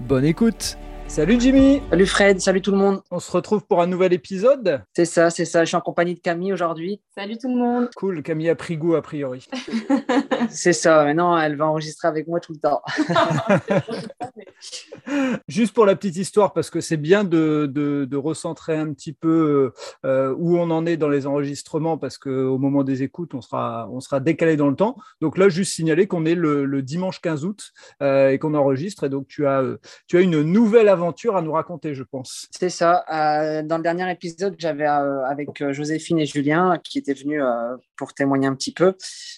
bonne écoute Salut Jimmy Salut Fred, salut tout le monde. On se retrouve pour un nouvel épisode C'est ça, c'est ça. Je suis en compagnie de Camille aujourd'hui. Salut tout le monde. Cool, Camille a pris goût a priori. c'est ça, maintenant elle va enregistrer avec moi tout le temps. Juste pour la petite histoire, parce que c'est bien de, de, de, recentrer un petit peu euh, où on en est dans les enregistrements, parce qu'au moment des écoutes, on sera, on sera décalé dans le temps. Donc là, juste signaler qu'on est le, le, dimanche 15 août euh, et qu'on enregistre. Et donc, tu as, tu as une nouvelle aventure à nous raconter, je pense. C'est ça. Euh, dans le dernier épisode, j'avais euh, avec euh, Joséphine et Julien qui étaient venus euh, pour témoigner un petit peu.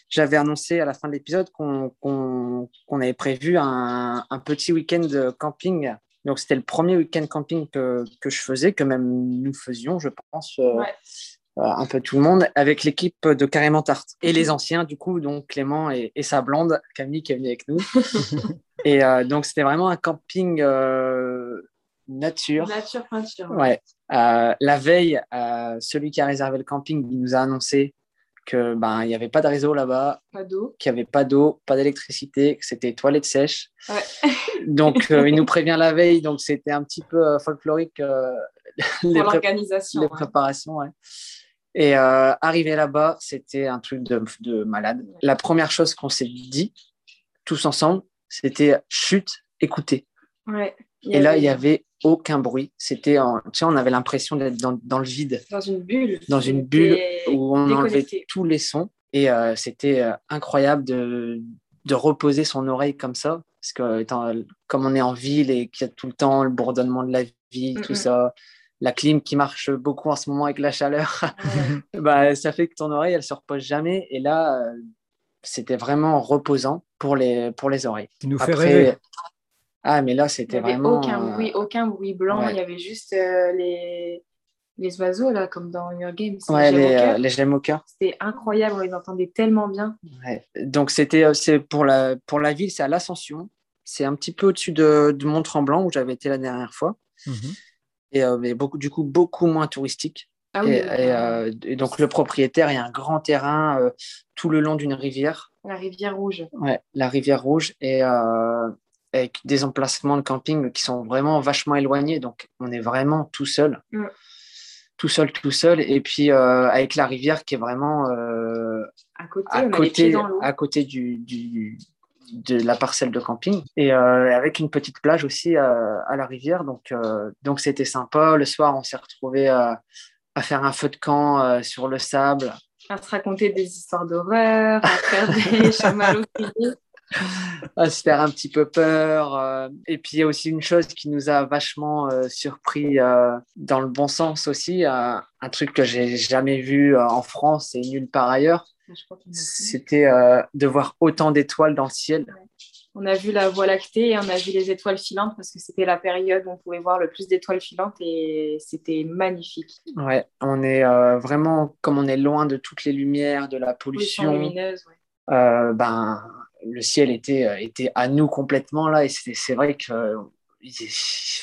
J'avais annoncé à la fin de l'épisode qu'on avait prévu un, un petit week-end camping. Donc c'était le premier week-end camping que, que, je faisais, que même nous faisions, je pense. Ouais. un peu tout le monde, avec l'équipe de Carrément Tarte. Et les anciens, du coup, donc Clément et, et sa blonde, Camille, qui est venue avec nous. Et euh, donc, c'était vraiment un camping euh, nature. Nature peinture. Ouais. Euh, la veille, celui qui a réservé le camping, il nous a annoncé que ben il n'y avait pas de réseau là-bas, pas d'eau, qu'il n'y avait pas d'eau, pas d'électricité, que c'était toilettes sèches. Ouais. donc il nous prévient la veille, donc c'était un petit peu folklorique les, l'organisation, les ouais. préparations. Ouais. Et euh, arrivé là-bas, c'était un truc de, de malade. La première chose qu'on s'est dit, tous ensemble, c'était chute, écoutez. Ouais, et là, il n'y avait aucun bruit. C'était, tu sais, on avait l'impression d'être dans, dans, le vide. Dans une bulle. Dans une bulle où on enlevait tous les sons. Et euh, c'était euh, incroyable de, de reposer son oreille comme ça. Parce que étant, comme on est en ville et qu'il y a tout le temps le bourdonnement de la ville, mm -hmm. tout ça, la clim qui marche beaucoup en ce moment avec la chaleur, ouais. bah, ça fait que ton oreille, elle se repose jamais. Et là, euh, c'était vraiment reposant pour les, pour les oreilles. Tu nous Après, fait rêver. Ah, mais là, c'était vraiment. Aucun bruit, aucun bruit blanc. Ouais. Il y avait juste euh, les, les oiseaux, là, comme dans Your Game. Ouais, les, euh, les gemmes au cœur. C'était incroyable, on les entendait tellement bien. Ouais. Donc, c'était c'est pour la, pour la ville, c'est à l'Ascension. C'est un petit peu au-dessus de, de Mont-Tremblant, où j'avais été la dernière fois. Mm -hmm. Et euh, mais beaucoup, du coup, beaucoup moins touristique. Ah oui, et, et, euh, et, donc le propriétaire, il y a un grand terrain euh, tout le long d'une rivière. La rivière rouge. Ouais, la rivière rouge et euh, avec des emplacements de camping qui sont vraiment vachement éloignés. Donc on est vraiment tout seul, tout seul, tout seul. Et puis euh, avec la rivière qui est vraiment à côté, à côté, à côté du, du, de la parcelle de camping et euh, avec une petite plage aussi euh, à la rivière. Donc donc c'était sympa. Le soir, on s'est retrouvé à faire un feu de camp euh, sur le sable. À se raconter des histoires d'horreur, à faire des chamallows à se faire un petit peu peur. Euh, et puis, il y a aussi une chose qui nous a vachement euh, surpris euh, dans le bon sens aussi, un truc que j'ai jamais vu en France et nulle part ailleurs. C'était de voir autant d'étoiles dans le ciel. Ouais. On a vu la Voie lactée et on a vu les étoiles filantes parce que c'était la période où on pouvait voir le plus d'étoiles filantes et c'était magnifique. Ouais, on est vraiment, comme on est loin de toutes les lumières, de la pollution, lumineuse, ouais. ben, le ciel était, était à nous complètement là. Et c'est vrai que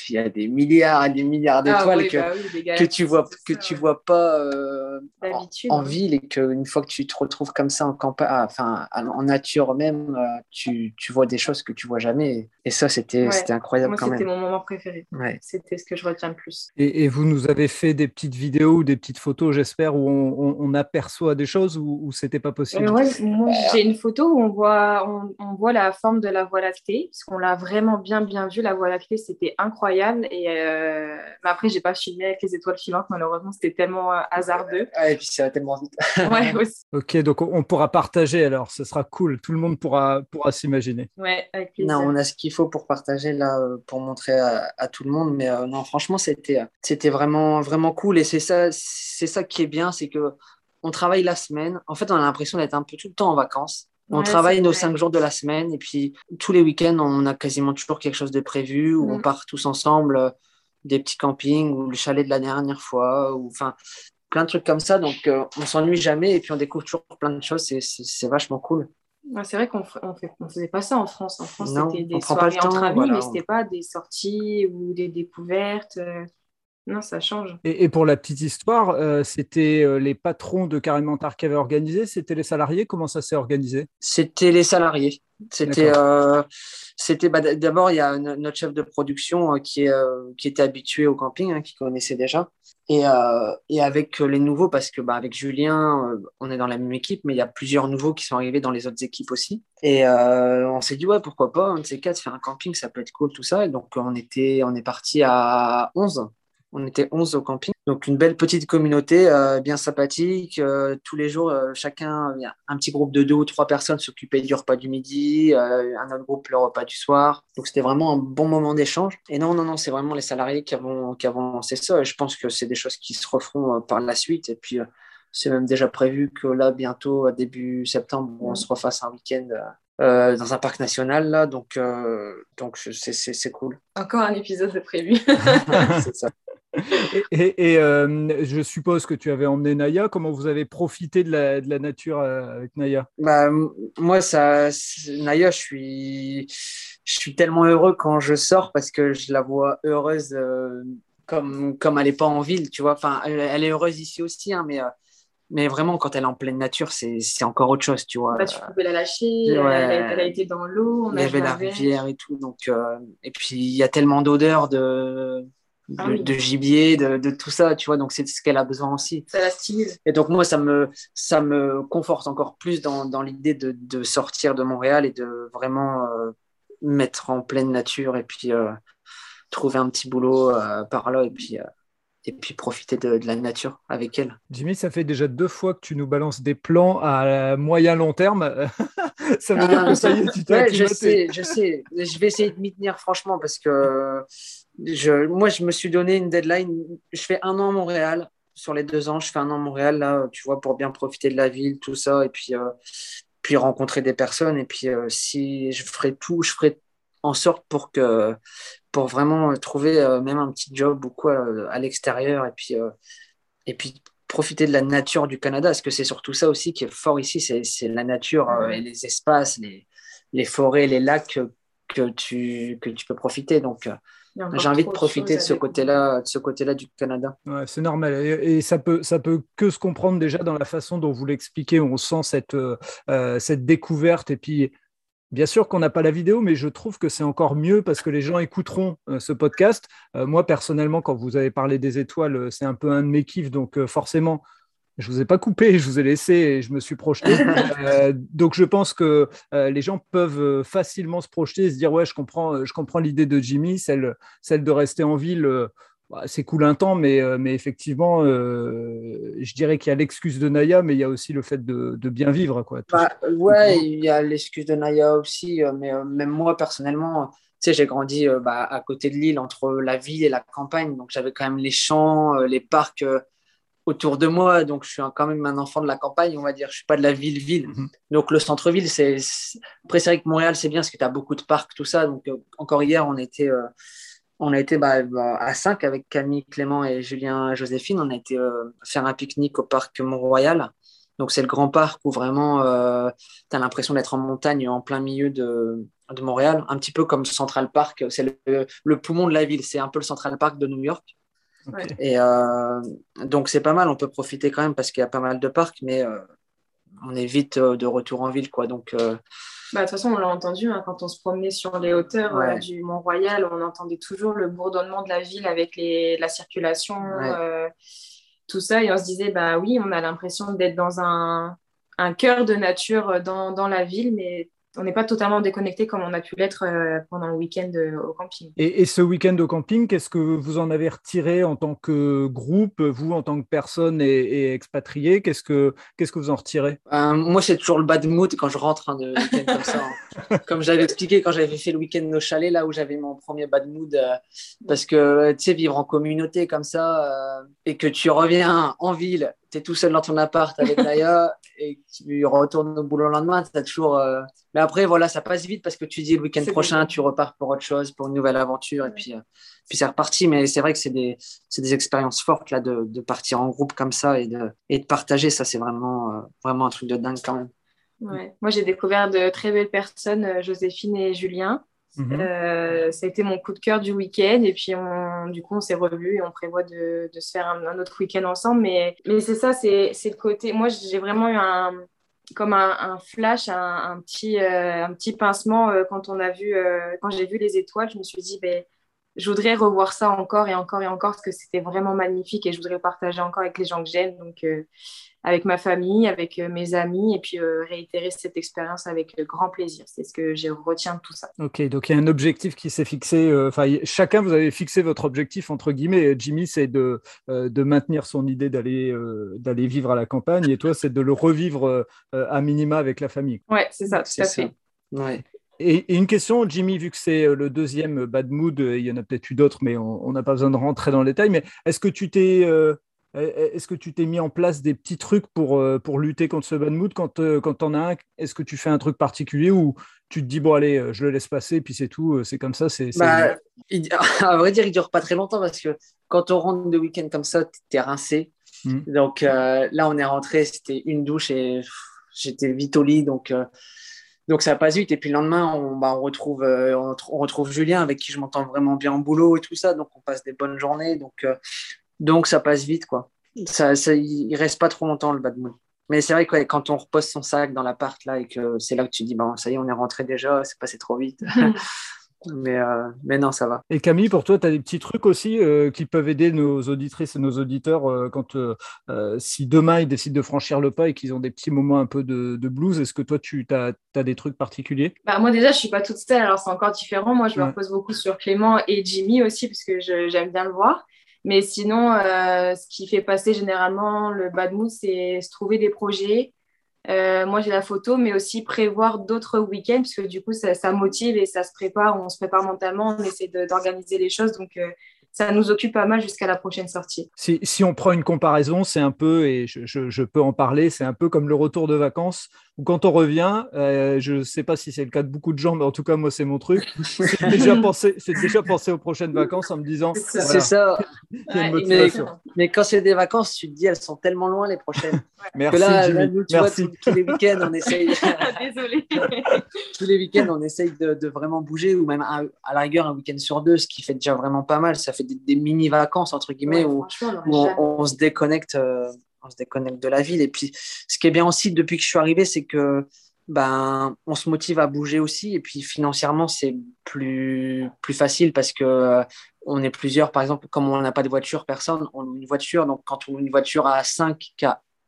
il y a des milliards et des milliards d'étoiles ah, oui, que, bah oui, que tu vois que ça, tu ouais. vois pas euh, en, ville et qu'une fois que tu te retrouves comme ça en campagne enfin en nature même euh, tu, tu, vois des choses que tu vois jamais et ça c'était ouais. c'était incroyable Moi, quand même c'était mon moment préféré ouais. c'était ce que je retiens le plus et, et, vous nous avez fait des petites vidéos ou des petites photos j'espère où on, on, on, aperçoit des choses ou, ou c'était pas possible? Euh, ouais, moi j'ai une photo où on voit on, on voit la forme de la voie lactée parce qu'on l'a vraiment bien bien vu la voie lactée c'était incroyable. Et euh... mais après, j'ai pas filmé avec les étoiles filantes, malheureusement, c'était tellement euh, hasardeux. Ouais, et puis ça va tellement vite. ouais, aussi. Ok, donc on pourra partager alors, ce sera cool. Tout le monde pourra, pourra s'imaginer. Ouais, avec plaisir. Non, on a ce qu'il faut pour partager là, pour montrer à, à tout le monde. Mais euh, non, franchement, c'était, c'était vraiment, vraiment cool. Et c'est ça, c'est ça qui est bien, c'est que on travaille la semaine. En fait, on a l'impression d'être un peu tout le temps en vacances. On travaille nos cinq jours de la semaine et puis tous les week-ends, on a quasiment toujours quelque chose de prévu où on mm. part tous ensemble, euh, des petits campings ou le chalet de la dernière fois, ou enfin plein de trucs comme ça. Donc euh, on s'ennuie jamais et puis on découvre toujours plein de choses. C'est vachement cool. c'est vrai qu'on ne faisait pas ça en France. En France, c'était des soirées entre amis, mais ce n'était pas des sorties ou des découvertes. Non, ça change. Et, pour la petite histoire, euh, c'était euh, les patrons de Carré Mentar qui avaient organisé C'était les salariés? Comment ça s'est organisé? C'était les salariés. C'était, euh, c'était bah, d'abord, il y a notre chef de production qui, est, qui était habitué au camping, hein, qui connaissait déjà. Et, et, avec les nouveaux, parce que bah, avec Julien, on est dans la même équipe, mais il y a plusieurs nouveaux qui sont arrivés dans les autres équipes aussi. Et on s'est dit, ouais, pourquoi pas, un de ces quatre, faire un camping, ça peut être cool, tout ça. Et donc, on, était, on est parti à 11 on était 11 au camping. Donc une belle petite communauté, euh, bien sympathique. Euh, tous les jours, euh, chacun, un petit groupe de deux ou trois personnes s'occupait du repas du midi, un autre groupe le repas du soir. Donc c'était vraiment un bon moment d'échange. Et non, non, non, c'est vraiment les salariés qui avons, qui avons lancé ça. Et je pense que c'est des choses qui se referont par la suite. Et puis c'est même déjà prévu que là, bientôt, début septembre, on se refasse un week-end dans un parc national là donc donc c'est cool encore un épisode de prévu c'est ça et, euh, je suppose que tu avais emmené Naya. Comment vous avez profité de la, de la nature euh, avec Naya? Bah, Moi, ça, Naya, je suis, je suis tellement heureux quand je sors parce que je la vois heureuse euh, comme, comme elle n'est pas en ville. Tu vois enfin, elle, est heureuse ici aussi, hein, mais, mais vraiment, quand elle est en pleine nature, c'est encore autre chose. Tu vois. Bah, tu pouvais la lâcher, elle, a, été dans l'eau. Il y avait la rivière et tout. Donc, et puis, il y a tellement d'odeurs de ah de, gibier, de, tout ça, tu vois. Donc, c'est ce qu'elle a besoin aussi. Ça la stimule. Et donc, moi, ça me, ça me conforte encore plus dans, dans l'idée de, de, sortir de Montréal et de vraiment euh, mettre en pleine nature et puis euh, trouver un petit boulot euh, par là et puis, et puis profiter de, la nature avec elle. Jimmy, ça fait déjà deux fois que tu nous balances des plans à moyen long terme. ça veut dire que ça y est, tu t'es Je sais, je sais. Je vais essayer de m'y tenir, franchement, parce que je, moi, je me suis donné une deadline. Je fais un an à Montréal. Sur les deux ans, je fais un an à Montréal, là, tu vois, pour bien profiter de la ville, tout ça, et puis, euh, puis rencontrer des personnes. Et puis, euh, si je ferai tout, je ferai en sorte pour que pour vraiment trouver euh, même un petit job ou quoi à l'extérieur et puis et puis profiter de la nature du Canada parce que c'est surtout ça aussi qui est fort ici c'est la nature et les espaces les, les forêts les lacs que, tu que tu peux profiter donc j'ai envie de profiter de ce côté-là, de ce côté-là du Canada. Ouais, c'est normal et, ça peut ça peut que se comprendre déjà dans la façon dont vous l'expliquez. On sent cette euh, euh, cette découverte et puis Bien sûr qu'on n'a pas la vidéo, mais je trouve que c'est encore mieux parce que les gens écouteront euh, ce podcast. moi, personnellement, quand vous avez parlé des étoiles, c'est un peu un de mes kiffs, donc forcément, je vous ai pas coupé, je vous ai laissé et je me suis projeté. Euh, donc je pense que euh, les gens peuvent euh, facilement se projeter et se dire ouais, je comprends, je comprends l'idée de Jimmy, celle, celle de rester en ville. Bah, c'est cool un temps, mais, mais effectivement, je dirais qu'il y a l'excuse de Naya, mais il y a aussi le fait de, de bien vivre. Quoi, bah, ouais, il y a l'excuse de Naya aussi, mais même moi personnellement, tu sais, j'ai grandi bah, à côté de l'île, entre la ville et la campagne, donc j'avais quand même les champs, les parcs autour de moi. Donc, je suis quand même un enfant de la campagne, on va dire. Je suis pas de la ville-ville. Mhm. Donc, le centre-ville, c'est. Après, c'est vrai que Montréal, c'est bien parce que tu as beaucoup de parcs, tout ça. Donc, euh, encore hier, on était. Euh, on a été bah, bah, à 5 avec Camille, Clément et Julien Joséphine. On a été euh, faire un pique-nique au parc Mont-Royal. Donc, c'est le grand parc où vraiment tu as l'impression d'être en montagne, en plein milieu de, de, Montréal. Un petit peu comme Central Park. C'est le, le, poumon de la ville. C'est un peu le Central Park de New York. Et euh, donc c'est pas mal, on peut profiter quand même parce qu'il y a pas mal de parcs, mais euh, on est vite euh, de retour en ville. Quoi, donc, bah, de toute façon, on l'a entendu hein, quand on se promenait sur les hauteurs du Mont-Royal, on entendait toujours le bourdonnement de la ville avec les, la circulation, tout ça, et on se disait, bah oui, on a l'impression d'être dans un, un cœur de nature dans, dans la ville, mais on n'est pas totalement déconnecté comme on a pu l'être euh, pendant le week-end euh, au camping. Et, ce week-end au camping, qu'est-ce que vous en avez retiré en tant que groupe, vous en tant que personne et, expatrié? Qu'est-ce que qu'est-ce que vous en retirez? Euh, Moi, c'est toujours le bad mood quand je rentre hein, de week-end comme ça. Hein. comme j'avais expliqué quand j'avais fait le week-end au chalet, là où j'avais mon premier bad mood, parce que tu sais vivre en communauté comme ça et que tu reviens en ville tu es tout seul dans ton appart avec Naya et tu retournes au boulot le lendemain, tu toujours. Euh, mais après, voilà, ça passe vite parce que tu dis le week-end prochain, tu repars pour autre chose, pour une nouvelle aventure, et puis, euh, puis c'est reparti. Mais c'est vrai que c'est des, des, expériences fortes là, de, de, partir en groupe comme ça et de, et de partager. Ça, c'est vraiment, euh, vraiment un truc de dingue quand même. Ouais. Moi, j'ai découvert de très belles personnes, Joséphine et Julien. Mhm. Euh, ça a été mon coup de cœur du week-end et puis on, du coup on s'est revus et on prévoit de, de se faire un, autre week-end ensemble. Mais, mais c'est ça, c'est le côté. Moi j'ai vraiment eu un, comme un, flash, un, un petit, euh, un petit pincement euh, quand on a vu, quand j'ai vu les étoiles. Je me suis dit, ben, je voudrais revoir ça encore et encore et encore parce que c'était vraiment magnifique et je voudrais partager encore avec les gens que j'aime. Donc avec ma famille, avec euh, mes amis, et puis euh, réitérer cette expérience avec grand plaisir. C'est ce que je retiens de tout ça. Ok, donc il y a un objectif qui s'est fixé. Euh, enfin, chacun, vous avez fixé votre objectif entre guillemets. Jimmy, c'est de, de maintenir son idée d'aller d'aller vivre à la campagne, et toi, c'est de le revivre à minima avec la famille. Ouais, c'est ça, tout à fait. Ouais. Et, une question, Jimmy, vu que c'est le deuxième bad mood, il y en a peut-être eu d'autres, mais on n'a pas besoin de rentrer dans le détail. Mais est-ce que tu t'es est-ce que tu t'es mis en place des petits trucs pour, euh, pour lutter contre ce bad mood quand, euh, quand tu en as un? Est-ce que tu fais un truc particulier ou tu te dis, bon, allez, euh, je le laisse passer, puis c'est tout, c'est comme ça c'est, bah, À vrai dire, il ne dure pas très longtemps parce que quand on rentre de week-end comme ça, tu es rincé. Mmh. Donc là, on est rentré, c'était une douche et j'étais vite au lit. Donc, donc ça passe vite. Et puis le lendemain, on, bah, retrouve, on, retrouve Julien avec qui je m'entends vraiment bien en boulot et tout ça. Donc on passe des bonnes journées. Donc donc ça passe vite, quoi. Ça, ça, il reste pas trop longtemps le bad mood. Mais c'est vrai que quand on repose son sac dans l'appart là et que c'est là que tu dis bon ça y est on est rentré déjà, c'est passé trop vite. mais, euh, mais non, ça va. Et Camille, pour toi, tu as des petits trucs aussi euh, qui peuvent aider nos auditrices et nos auditeurs euh, quand si demain ils décident de franchir le pas et qu'ils ont des petits moments un peu de, blues, est-ce que toi tu as, as, des trucs particuliers? Bah, Moi déjà, je suis pas toute seule, alors c'est encore différent. Moi, je me repose beaucoup sur Clément et Jimmy aussi parce que j'aime bien le voir. Mais sinon, euh, ce qui fait passer généralement le bad mood, c'est se trouver des projets. Euh, moi, j'ai la photo, mais aussi prévoir d'autres week-ends, parce que du coup, ça, motive et ça se prépare. On se prépare mentalement, on essaie d'organiser les choses. Donc, euh, ça nous occupe pas mal jusqu'à la prochaine sortie. Si, on prend une comparaison, c'est un peu, et je peux en parler, c'est un peu comme le retour de vacances, où quand on revient, euh, je ne sais pas si c'est le cas de beaucoup de gens, mais en tout cas, moi, c'est mon truc. C'est déjà, pensé, déjà pensé aux prochaines vacances en me disant. C'est ça. mais, quand c'est des vacances, tu te dis, elles sont tellement loin les prochaines. Merci. Que là, nous, tu Merci. Vois, tous, les week-ends, on essaye. Désolée. tous les week-ends, on essaye de, de, vraiment bouger, ou même à, à la rigueur, un week-end sur deux, ce qui fait déjà vraiment pas mal. Ça fait des, mini-vacances, entre guillemets, où, on, se déconnecte, euh, on se déconnecte de la ville. Et puis, ce qui est bien aussi depuis que je suis arrivé, c'est que ben, on se motive à bouger aussi. Et puis, financièrement, c'est plus, plus facile parce que euh, on est plusieurs. Par exemple, comme on n'a pas de voiture, personne, on a une voiture. Donc, quand on a une voiture à 5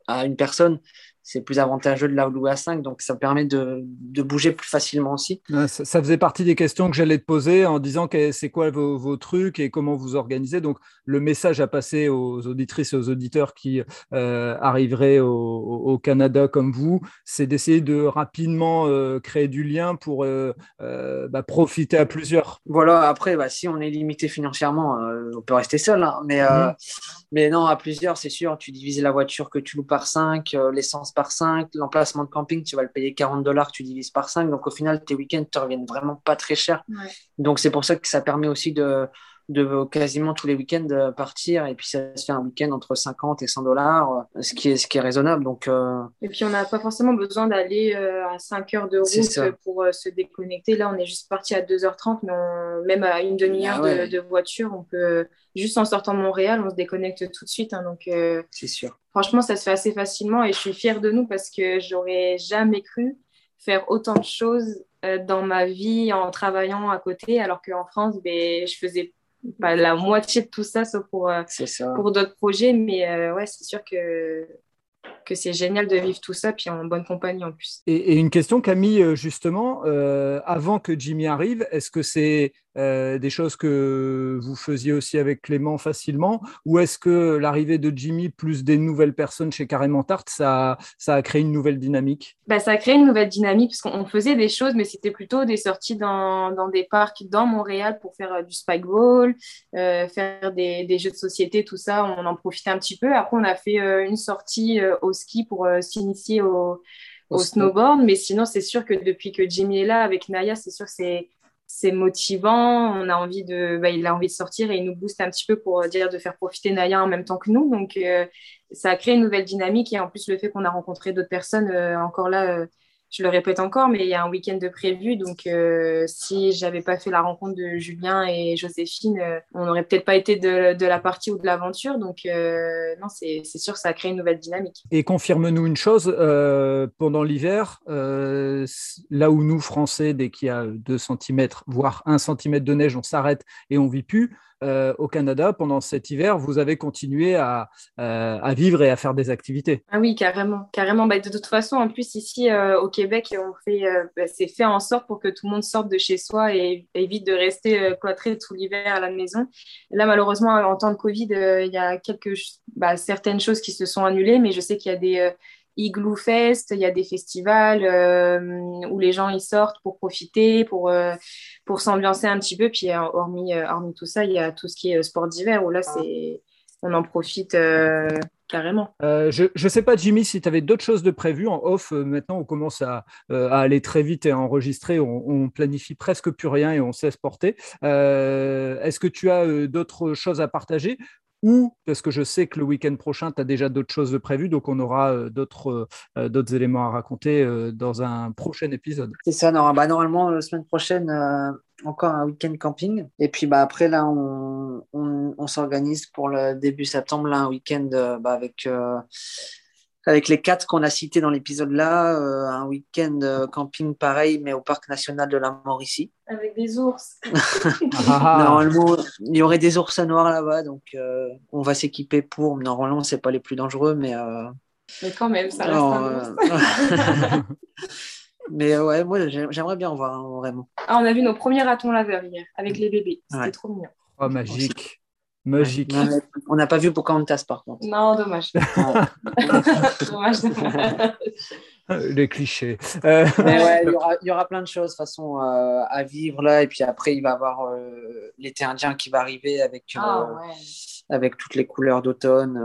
à une personne, c'est plus avantageux de la louer à 5, donc ça permet de, de bouger plus facilement aussi. ça, faisait partie des questions que j'allais te poser en disant c'est quoi vos, vos, trucs et comment vous organisez. Donc le message à passer aux auditrices et aux auditeurs qui euh, arriveraient au, au, Canada comme vous, c'est d'essayer de rapidement euh, créer du lien pour euh, bah, profiter à plusieurs. Voilà, après, bah, si on est limité financièrement, on peut rester seul, hein. mais, mmh. mais non, à plusieurs, c'est sûr, tu divises la voiture que tu loues par 5, l'essence par 5. L'emplacement de camping, tu vas le payer 40 dollars, tu divises par 5. Donc au final, tes week-ends te reviennent vraiment pas très cher. Donc c'est pour ça que ça permet aussi de, de quasiment tous les week-ends partir et puis ça se fait un week-end entre 50 et 100 dollars, ce qui est, ce qui est raisonnable. Donc, euh, Et puis on n'a pas forcément besoin d'aller euh, à 5 heures de route pour euh, se déconnecter. Là, on est juste parti à 2h30, mais même à une demi-heure ah de, voiture, on peut, juste en sortant de Montréal, on se déconnecte tout de suite. Hein. donc, c'est sûr. Franchement, ça se fait assez facilement et je suis fière de nous parce que j'aurais jamais cru faire autant de choses dans ma vie en travaillant à côté, alors qu'en France, ben, je faisais la moitié de tout ça, sauf pour, euh, pour d'autres projets. Mais euh, ouais, c'est sûr que, que c'est génial de vivre tout ça, puis en bonne compagnie en plus. Et, une question, Camille, euh, justement, avant que Jimmy arrive, est-ce que c'est des choses que vous faisiez aussi avec Clément facilement? Ou est-ce que l'arrivée de Jimmy plus des nouvelles personnes chez Carrément Tarte, ça, ça a créé une nouvelle dynamique? Bah, Ça a créé une nouvelle dynamique parce qu'on faisait des choses, mais c'était plutôt des sorties dans, dans, des parcs dans Montréal pour faire du spikeball, faire des, des, jeux de société, tout ça. On en profitait un petit peu. Après, on a fait une sortie au ski pour s'initier au au, snowboard. Mais sinon, c'est sûr que depuis que Jimmy est là avec Naya, c'est sûr que c'est c'est motivant, on a envie de, bah, il a envie de sortir et il nous booste un petit peu pour dire de faire profiter Naya en même temps que nous. Donc, euh, ça a créé une nouvelle dynamique et en plus, le fait qu'on a rencontré d'autres personnes, euh, encore là, euh, je le répète encore, mais il y a un week-end de prévu. Donc, euh, si j'avais pas fait la rencontre de Julien et Joséphine, euh, on n'aurait peut-être pas été de, la partie ou de l'aventure. Donc, euh, non, c'est sûr ça a créé une nouvelle dynamique. Et confirme-nous une chose pendant l'hiver, là où nous, Français, dès qu'il y a 2 cm, voire 1 cm de neige, on s'arrête et on vit plus. Euh, au Canada, pendant cet hiver, vous avez continué à, euh, à, vivre et à faire des activités. Ah oui, carrément. carrément. Bah, de toute façon, en plus, ici euh, au Québec, on fait, bah, c'est fait en sorte pour que tout le monde sorte de chez soi et évite de rester cloîtré tout l'hiver à la maison. Là, malheureusement, en temps de Covid, il y a quelques, bah, certaines choses qui se sont annulées, mais je sais qu'il y a des Igloo Fest, il y a des festivals euh, où les gens y sortent pour profiter, pour, euh, pour s'ambiancer un petit peu. Puis euh, hormis, hormis tout ça, il y a tout ce qui est sport d'hiver où là, c'est, on en profite carrément. je ne sais pas, Jimmy, si tu avais d'autres choses de prévues en off. maintenant, on commence à, à, aller très vite et à enregistrer. On, on, planifie presque plus rien et on sait se porter. Est-ce que tu as d'autres choses à partager? Ou parce que je sais que le week-end prochain, tu as déjà d'autres choses de prévues, donc on aura euh, d'autres euh, d'autres éléments à raconter euh, dans un prochain épisode. C'est ça, bah, normalement, la semaine prochaine, encore un week-end camping. Et puis bah, après, là, on, on, s'organise pour le début septembre, là, un week-end bah, avec avec les quatre qu'on a cités dans l'épisode là, euh, un week-end euh, camping pareil, mais au parc national de la Mauricie. Avec des ours. Ah. normalement, il y aurait des ours noirs là-bas, donc euh, on va s'équiper pour. Normalement, c'est pas les plus dangereux, mais. Mais quand même, ça reste Mais ouais, moi j'aimerais bien en voir hein, vraiment. Ah, on a vu nos premiers ratons laveurs hier avec les bébés. C'était trop mignon. Oh, magique. Magique. on n'a pas vu Pocahontas par contre. Non, dommage. dommage, Les clichés. Euh, il y, aura plein de choses façon euh, à vivre là. Et puis après, il va y avoir euh, l'été indien qui va arriver avec, ah, avec toutes les couleurs d'automne.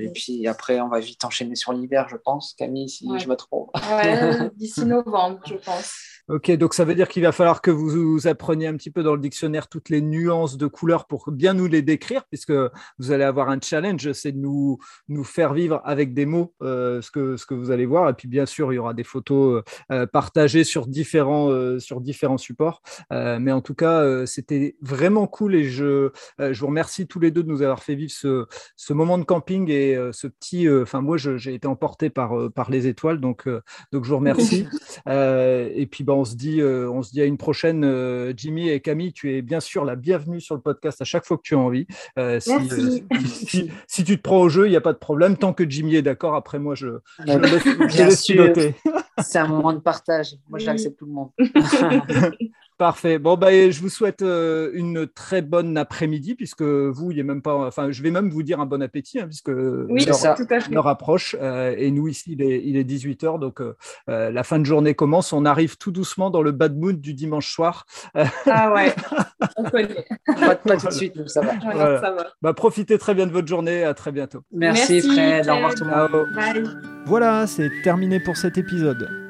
Et puis après, on va vite enchaîner sur l'hiver, je pense, Camille, si je me trompe. d'ici novembre, je pense. Ok, donc ça veut dire qu'il va falloir que vous, appreniez un petit peu dans le dictionnaire toutes les nuances de couleurs pour bien nous les décrire, puisque vous allez avoir un challenge, c'est de nous, nous faire vivre avec des mots euh, ce, que, ce que vous allez voir. Et puis bien sûr, il y aura des photos euh, partagées sur différents, euh, sur différents supports. mais en tout cas, c'était vraiment cool et je, je vous remercie tous les deux de nous avoir fait vivre ce, ce moment de camping et ce petit. Enfin, moi, j'ai été emporté par, par les étoiles, donc, donc je vous remercie. et puis, bon, on se dit, euh, on se dit à une prochaine. Euh, Jimmy et Camille, tu es bien sûr la bienvenue sur le podcast à chaque fois que tu as envie. Euh, si, si, tu te prends au jeu, il n'y a pas de problème. Tant que Jimmy est d'accord, après moi, je, je, laisse, piloter. C'est un moment de partage. Moi, j'accepte tout le monde. Parfait. Bon, bah, je vous souhaite euh, une très bonne après-midi, puisque vous, il a même pas. Enfin, je vais même vous dire un bon appétit, hein, puisque oui, l'heure, approche. Euh, et nous, ici, il est, il est 18h, donc euh, la fin de journée commence. On arrive tout doucement dans le bad mood du dimanche soir. ah ouais, on connaît. pas, tout de suite, ça va. ça va. Bah, profitez très bien de votre journée. À très bientôt. Merci, Fred. Au revoir tout le monde. Voilà, c'est terminé pour cet épisode.